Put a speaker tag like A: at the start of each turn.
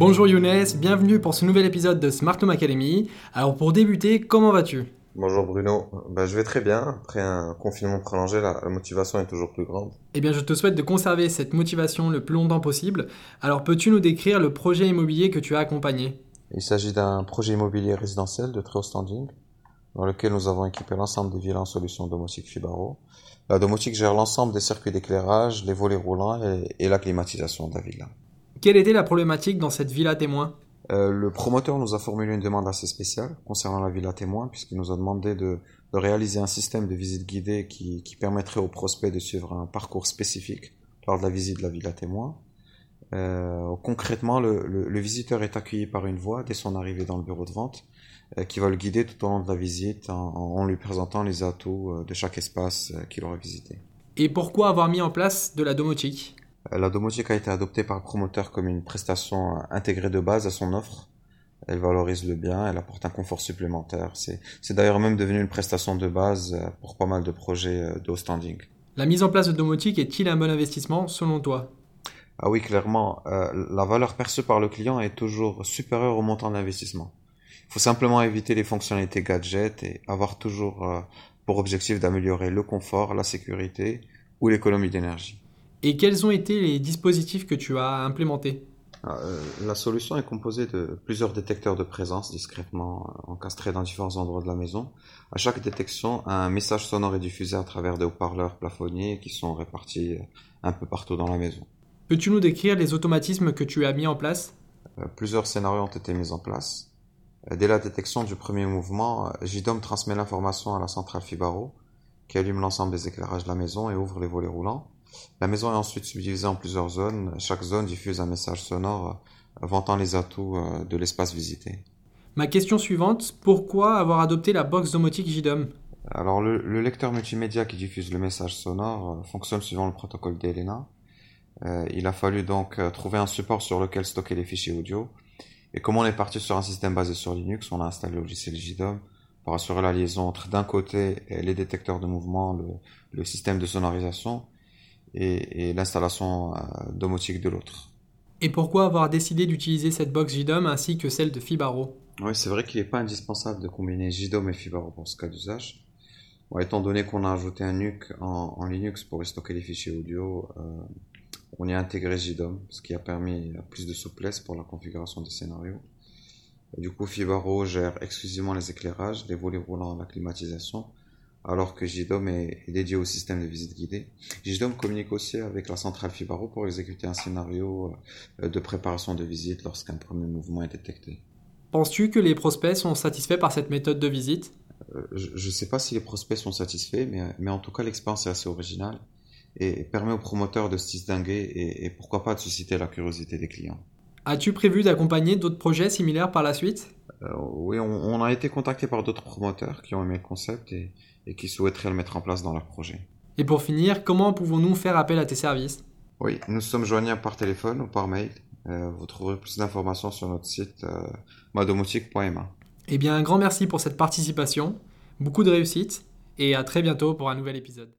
A: Bonjour Younes, bienvenue pour ce nouvel épisode de Smart Home Academy. Alors pour débuter, comment vas-tu?
B: Bonjour Bruno, bah, je vais très bien. Après un confinement prolongé, la, la motivation est toujours plus grande.
A: Eh bien je te souhaite de conserver cette motivation le plus longtemps possible. Alors peux-tu nous décrire le projet immobilier que tu as accompagné?
B: Il s'agit d'un projet immobilier résidentiel de très haut standing, dans lequel nous avons équipé l'ensemble des villas en solution domotique Fibaro. La domotique gère l'ensemble des circuits d'éclairage, les volets roulants et, et la climatisation de la villa.
A: Quelle était la problématique dans cette villa témoin?
B: Euh, le promoteur nous a formulé une demande assez spéciale concernant la villa témoin, puisqu'il nous a demandé de, de réaliser un système de visite guidée qui, qui permettrait aux prospects de suivre un parcours spécifique lors de la visite de la villa témoin. Euh, concrètement, le, le- le visiteur est accueilli par une voix dès son arrivée dans le bureau de vente, euh, qui va le guider tout au long de la visite en, en lui présentant les atouts de chaque espace qu'il aura visité.
A: Et pourquoi avoir mis en place de la domotique?
B: La domotique a été adoptée par le promoteur comme une prestation euh, intégrée de base à son offre. Elle valorise le bien, elle apporte un confort supplémentaire. C'est, d'ailleurs même devenu une prestation de base euh, pour pas mal de projets euh, de haut standing.
A: La mise en place de domotique est-il un bon investissement selon toi?
B: Ah oui, clairement, euh, la valeur perçue par le client est toujours supérieure au montant d'investissement. Il faut simplement éviter les fonctionnalités gadgets et avoir toujours euh, pour objectif d'améliorer le confort, la sécurité ou l'économie d'énergie.
A: Et quels ont été les dispositifs que tu as implémentés?
B: Euh, la solution est composée de plusieurs détecteurs de présence discrètement euh, encastrés dans différents endroits de la maison. À chaque détection, un message sonore est diffusé à travers des haut-parleurs plafonniers qui sont répartis euh, un peu partout dans la maison.
A: Peux-tu nous décrire les automatismes que tu as mis en place?
B: Plusieurs scénarios ont été mis en place. Dès la détection du premier mouvement, JDOM transmet l'information à la centrale Fibaro, qui allume l'ensemble des éclairages de la maison et ouvre les volets roulants. La maison est ensuite subdivisée en plusieurs zones. Chaque zone diffuse un message sonore euh, vantant les atouts euh, de l'espace visité.
A: Ma question suivante, pourquoi avoir adopté la box domotique JDOM
B: Alors le, le lecteur multimédia qui diffuse le message sonore euh, fonctionne suivant le protocole d'Elena. Euh, il a fallu donc trouver un support sur lequel stocker les fichiers audio. Et comme on est parti sur un système basé sur Linux, on a installé le logiciel JDOM pour assurer la liaison entre d'un côté euh, les détecteurs de mouvement, le, le système de sonorisation et, et l'installation euh, domotique de l'autre.
A: Et pourquoi avoir décidé d'utiliser cette box JDOM ainsi que celle de Fibaro?
B: Oui, c'est vrai qu'il n'est pas indispensable de combiner JDOM et Fibaro pour ce cas d'usage. Bon, étant donné qu'on a ajouté un NUC en, en Linux pour stocker les fichiers audio, euh, on y a intégré JDOM, ce qui a permis plus de souplesse pour la configuration des scénarios. Du coup, Fibaro gère exclusivement les éclairages, les volets roulants, la climatisation, alors que JDOM est, est dédié au système de visite guidée. JDOM communique aussi avec la centrale Fibaro pour exécuter un scénario euh, de préparation de visite lorsqu'un premier mouvement est détecté.
A: Penses-tu que les prospects sont satisfaits par cette méthode de visite?
B: Euh, je ne sais pas si les prospects sont satisfaits, mais, mais en tout cas, l'expérience est assez originale et permet aux promoteurs de se distinguer et, et pourquoi pas de susciter la curiosité des clients.
A: As-tu prévu d'accompagner d'autres projets similaires par la suite?
B: Euh, oui, on, on a été contacté par d'autres promoteurs qui ont aimé le concept et, et qui souhaiteraient le mettre en place dans leur projet.
A: Et pour finir, comment pouvons-nous faire appel à tes services?
B: Oui, nous sommes joignables par téléphone ou par mail. Euh, vous trouverez plus d'informations sur notre site euh, madomotique.ma.
A: Eh bien, un grand merci pour cette participation, beaucoup de réussite, et à très bientôt pour un nouvel épisode.